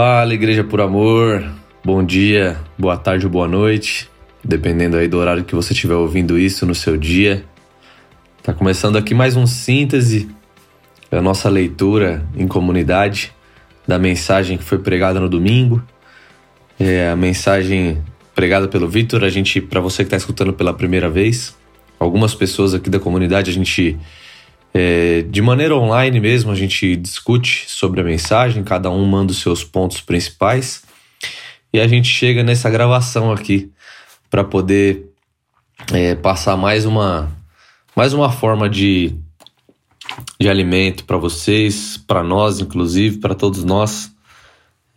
Fala, Igreja por Amor. Bom dia, boa tarde ou boa noite, dependendo aí do horário que você estiver ouvindo isso no seu dia. Tá começando aqui mais um síntese da nossa leitura em comunidade da mensagem que foi pregada no domingo. É a mensagem pregada pelo Vitor, a gente, para você que está escutando pela primeira vez, algumas pessoas aqui da comunidade, a gente é, de maneira online mesmo, a gente discute sobre a mensagem, cada um manda os seus pontos principais e a gente chega nessa gravação aqui para poder é, passar mais uma, mais uma forma de, de alimento para vocês, para nós, inclusive, para todos nós.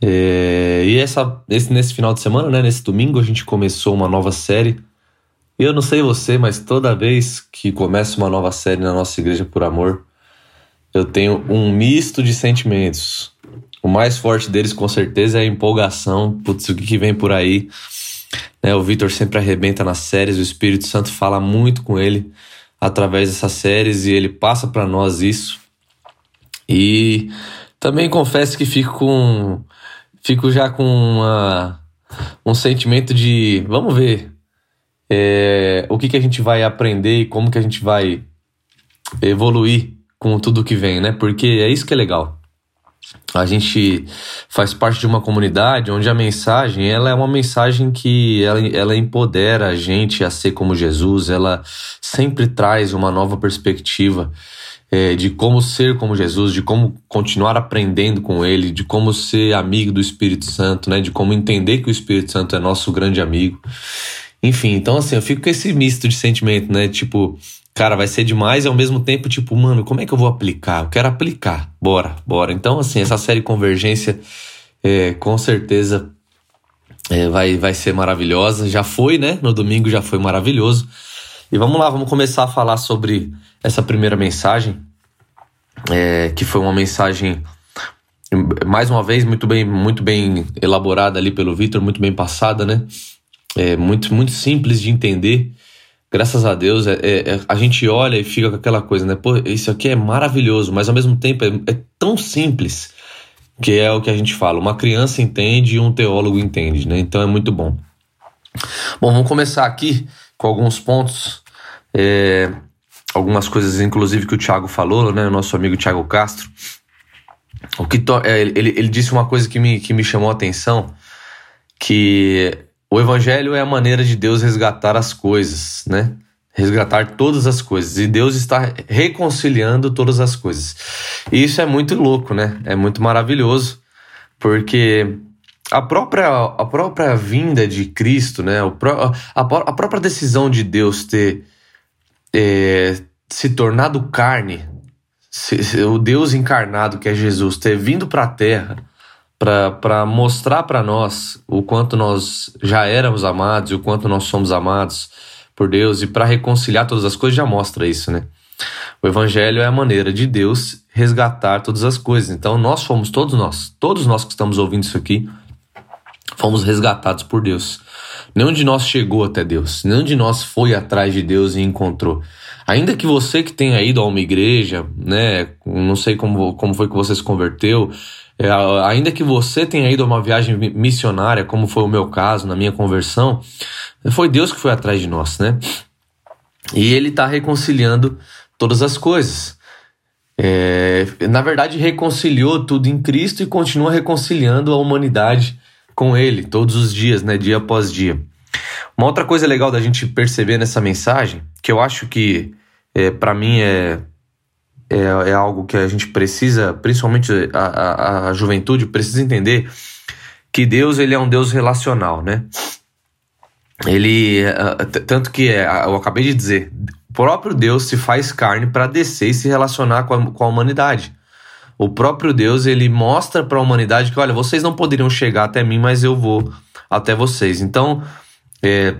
É, e essa, esse, nesse final de semana, né, nesse domingo, a gente começou uma nova série eu não sei você, mas toda vez que começa uma nova série na nossa Igreja por Amor, eu tenho um misto de sentimentos. O mais forte deles, com certeza, é a empolgação. Putz, o que vem por aí? Né, o Vitor sempre arrebenta nas séries, o Espírito Santo fala muito com ele através dessas séries e ele passa para nós isso. E também confesso que fico com. Fico já com uma, um sentimento de. Vamos ver é, o que, que a gente vai aprender e como que a gente vai evoluir com tudo que vem, né? Porque é isso que é legal. A gente faz parte de uma comunidade onde a mensagem ela é uma mensagem que ela, ela empodera a gente a ser como Jesus, ela sempre traz uma nova perspectiva é, de como ser como Jesus, de como continuar aprendendo com Ele, de como ser amigo do Espírito Santo, né? De como entender que o Espírito Santo é nosso grande amigo. Enfim, então assim, eu fico com esse misto de sentimento, né? Tipo, cara, vai ser demais e ao mesmo tempo, tipo, mano, como é que eu vou aplicar? Eu quero aplicar. Bora, bora. Então, assim, essa série Convergência, é, com certeza é, vai, vai ser maravilhosa. Já foi, né? No domingo já foi maravilhoso. E vamos lá, vamos começar a falar sobre essa primeira mensagem, é, que foi uma mensagem mais uma vez muito bem muito bem elaborada ali pelo Vitor, muito bem passada, né? É muito, muito simples de entender. Graças a Deus, é, é, é, a gente olha e fica com aquela coisa, né? Pô, isso aqui é maravilhoso, mas ao mesmo tempo é, é tão simples que é o que a gente fala. Uma criança entende e um teólogo entende, né? Então é muito bom. Bom, vamos começar aqui com alguns pontos, é, algumas coisas, inclusive, que o Thiago falou, né? O nosso amigo Thiago Castro. O que é, ele, ele disse uma coisa que me, que me chamou a atenção, que o evangelho é a maneira de Deus resgatar as coisas, né? Resgatar todas as coisas. E Deus está reconciliando todas as coisas. E isso é muito louco, né? É muito maravilhoso, porque a própria, a própria vinda de Cristo, né? a, a própria decisão de Deus ter é, se tornado carne, o Deus encarnado que é Jesus, ter vindo para a terra para mostrar para nós o quanto nós já éramos amados e o quanto nós somos amados por Deus e para reconciliar todas as coisas já mostra isso, né? O evangelho é a maneira de Deus resgatar todas as coisas. Então nós fomos todos nós, todos nós que estamos ouvindo isso aqui, fomos resgatados por Deus. Nenhum de nós chegou até Deus, nenhum de nós foi atrás de Deus e encontrou. Ainda que você que tenha ido a uma igreja, né, não sei como, como foi que você se converteu, é, ainda que você tenha ido a uma viagem missionária, como foi o meu caso, na minha conversão, foi Deus que foi atrás de nós, né? E Ele está reconciliando todas as coisas. É, na verdade, reconciliou tudo em Cristo e continua reconciliando a humanidade com Ele todos os dias, né? Dia após dia. Uma outra coisa legal da gente perceber nessa mensagem, que eu acho que é, para mim é é, é algo que a gente precisa, principalmente a, a, a juventude, precisa entender que Deus ele é um Deus relacional, né? Ele tanto que é, eu acabei de dizer, o próprio Deus se faz carne para descer e se relacionar com a, com a humanidade. O próprio Deus ele mostra para a humanidade que olha, vocês não poderiam chegar até mim, mas eu vou até vocês. Então, é,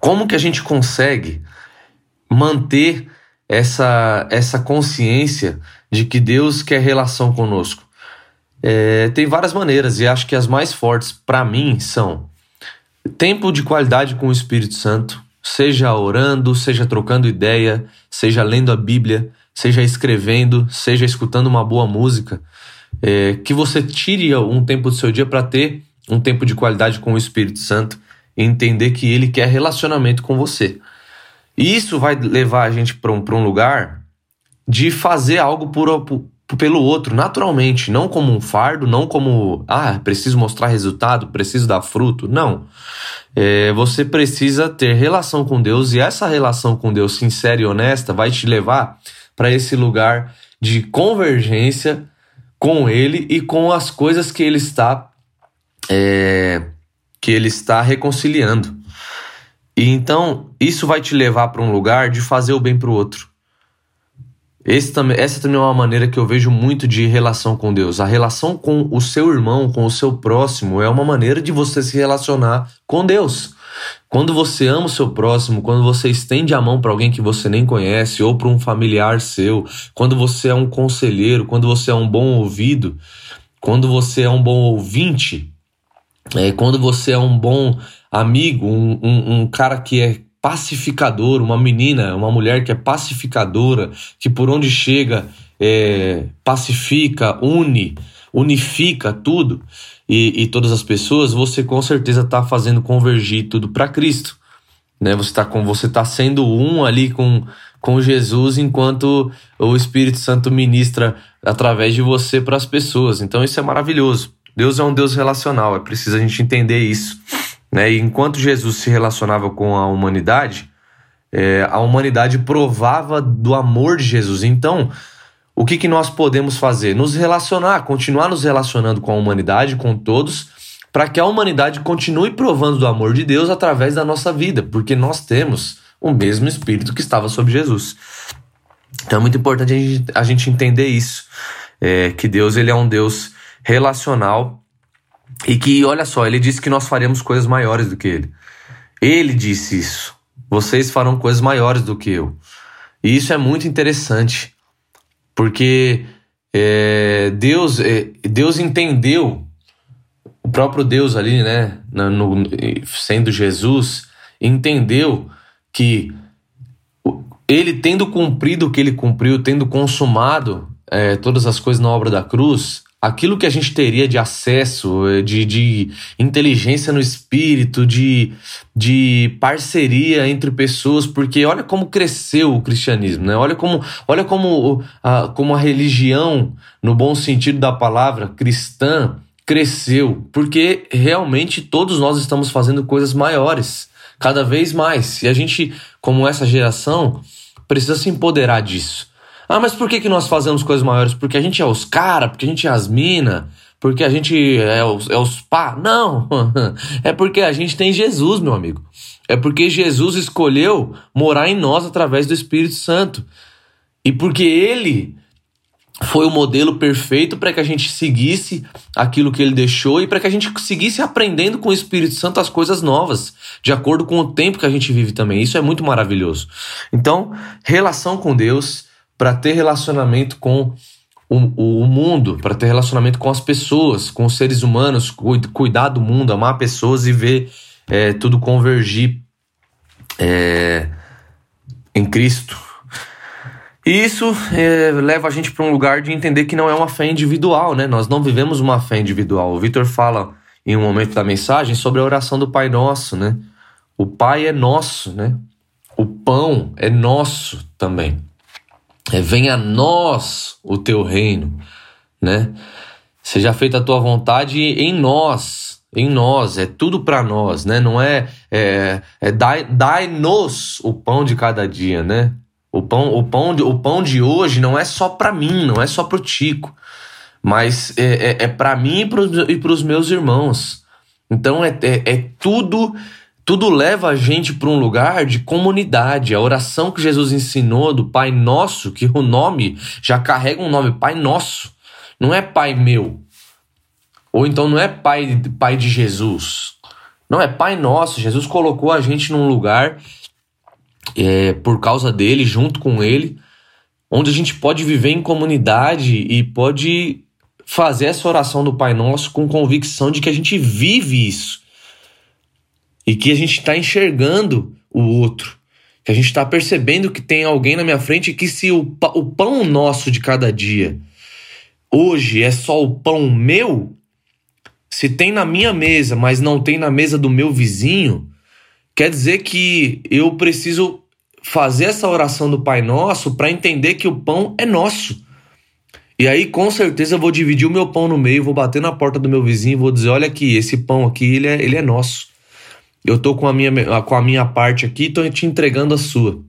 como que a gente consegue manter essa, essa consciência de que Deus quer relação conosco? É, tem várias maneiras e acho que as mais fortes para mim são tempo de qualidade com o Espírito Santo, seja orando, seja trocando ideia, seja lendo a Bíblia, seja escrevendo, seja escutando uma boa música. é, que você tire um tempo do seu dia para ter um tempo de qualidade com o Espírito Santo e entender que ele quer relacionamento com você. E isso vai levar a gente para um, um lugar de fazer algo por, por, pelo outro, naturalmente, não como um fardo, não como, ah, preciso mostrar resultado, preciso dar fruto. Não. É, você precisa ter relação com Deus e essa relação com Deus sincera e honesta vai te levar para esse lugar de convergência com Ele e com as coisas que Ele está é, que Ele está reconciliando. E então isso vai te levar para um lugar de fazer o bem para o outro. Esse também, essa também é uma maneira que eu vejo muito de relação com Deus. A relação com o seu irmão, com o seu próximo, é uma maneira de você se relacionar com Deus. Quando você ama o seu próximo, quando você estende a mão para alguém que você nem conhece ou para um familiar seu, quando você é um conselheiro, quando você é um bom ouvido, quando você é um bom ouvinte, é, quando você é um bom amigo, um, um, um cara que é pacificador, uma menina, uma mulher que é pacificadora, que por onde chega é, pacifica, une, unifica tudo e, e, todas as pessoas, você com certeza está fazendo convergir tudo para Cristo. Né? Você está você tá sendo um ali com, com Jesus enquanto o Espírito Santo ministra através de você para as pessoas. Então isso é maravilhoso. Deus é um Deus relacional, é preciso a gente entender isso. Né? E enquanto Jesus se relacionava com a humanidade, é, a humanidade provava do amor de Jesus. Então, o que, que nós podemos fazer? Nos relacionar, continuar nos relacionando com a humanidade, com todos, para que a humanidade continue provando do amor de Deus através da nossa vida, porque nós temos o mesmo Espírito que estava sobre Jesus. Então é muito importante a gente, a gente entender isso, é, que Deus ele é um Deus relacional e que, olha só, ele disse que nós faremos coisas maiores do que ele. Ele disse isso. Vocês farão coisas maiores do que eu. E isso é muito interessante, porque é, Deus, é, Deus entendeu, o próprio Deus ali, né, no, sendo Jesus, entendeu que ele tendo cumprido o que ele cumpriu, tendo consumado é, todas as coisas na obra da cruz, aquilo que a gente teria de acesso, eh, de, de inteligência no espírito, de, de parceria entre pessoas, porque olha como cresceu o cristianismo, né? Olha como, olha como, a, como a religião, no bom sentido da palavra, cristã, cresceu, porque realmente todos nós estamos fazendo coisas maiores, cada vez mais. E a gente, como essa geração, precisa se empoderar disso. Ah, mas por que, que nós fazemos coisas maiores? Porque a gente é os caras, porque a gente é as minas, porque a gente é os, é os pá. Não, é porque a gente tem Jesus, meu amigo. É porque Jesus escolheu morar em nós através do Espírito Santo. E porque ele foi o modelo perfeito para que a gente seguisse aquilo que ele deixou e para que a gente seguisse aprendendo com o Espírito Santo as coisas novas, de acordo com o tempo que a gente vive também. Isso é muito maravilhoso. Então, relação com Deus para ter relacionamento com o, o mundo, para ter relacionamento com as pessoas, com os seres humanos, cuidar do mundo, amar pessoas e ver é, tudo convergir é, em Cristo. E isso é, leva a gente para um lugar de entender que não é uma fé individual, né? Nós não vivemos uma fé individual. O Vitor fala em um momento da mensagem sobre a oração do Pai Nosso, né? O Pai é nosso, né? O pão é nosso também. É, venha a nós o teu reino, né? Seja feita a tua vontade em nós, em nós, é tudo para nós, né? Não é, é, é dai-nos o pão de cada dia, né? O pão, o pão, de, o pão de hoje não é só para mim, não é só pro Tico, mas é, é, é para mim e para os meus irmãos. Então é, é, é tudo tudo leva a gente para um lugar de comunidade. A oração que Jesus ensinou do Pai Nosso, que o nome já carrega um nome, Pai Nosso. Não é Pai meu. Ou então não é Pai, pai de Jesus. Não, é Pai Nosso. Jesus colocou a gente num lugar é, por causa dele, junto com ele, onde a gente pode viver em comunidade e pode fazer essa oração do Pai Nosso com convicção de que a gente vive isso e que a gente está enxergando o outro, que a gente está percebendo que tem alguém na minha frente que se o, o pão nosso de cada dia, hoje é só o pão meu, se tem na minha mesa, mas não tem na mesa do meu vizinho, quer dizer que eu preciso fazer essa oração do Pai Nosso para entender que o pão é nosso. E aí, com certeza, eu vou dividir o meu pão no meio, vou bater na porta do meu vizinho e vou dizer: olha aqui, esse pão aqui, ele é, ele é nosso. Eu tô com a, minha, com a minha parte aqui, tô te entregando a sua.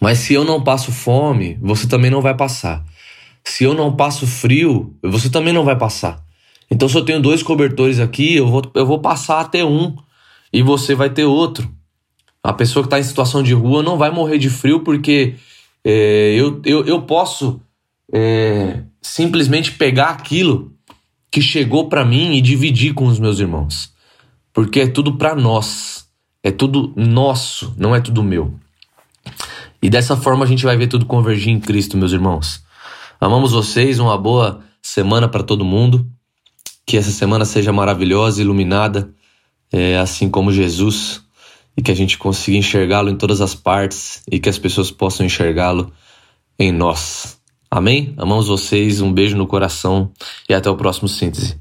Mas se eu não passo fome, você também não vai passar. Se eu não passo frio, você também não vai passar. Então, se eu tenho dois cobertores aqui, eu vou, eu vou passar até um e você vai ter outro. A pessoa que está em situação de rua não vai morrer de frio porque é, eu, eu, eu posso é, simplesmente pegar aquilo que chegou para mim e dividir com os meus irmãos. Porque é tudo para nós. É tudo nosso, não é tudo meu. E dessa forma a gente vai ver tudo convergir em Cristo, meus irmãos. Amamos vocês, uma boa semana para todo mundo. Que essa semana seja maravilhosa, iluminada, é, assim como Jesus e que a gente consiga enxergá-lo em todas as partes e que as pessoas possam enxergá-lo em nós. Amém? Amamos vocês, um beijo no coração e até o próximo síntese.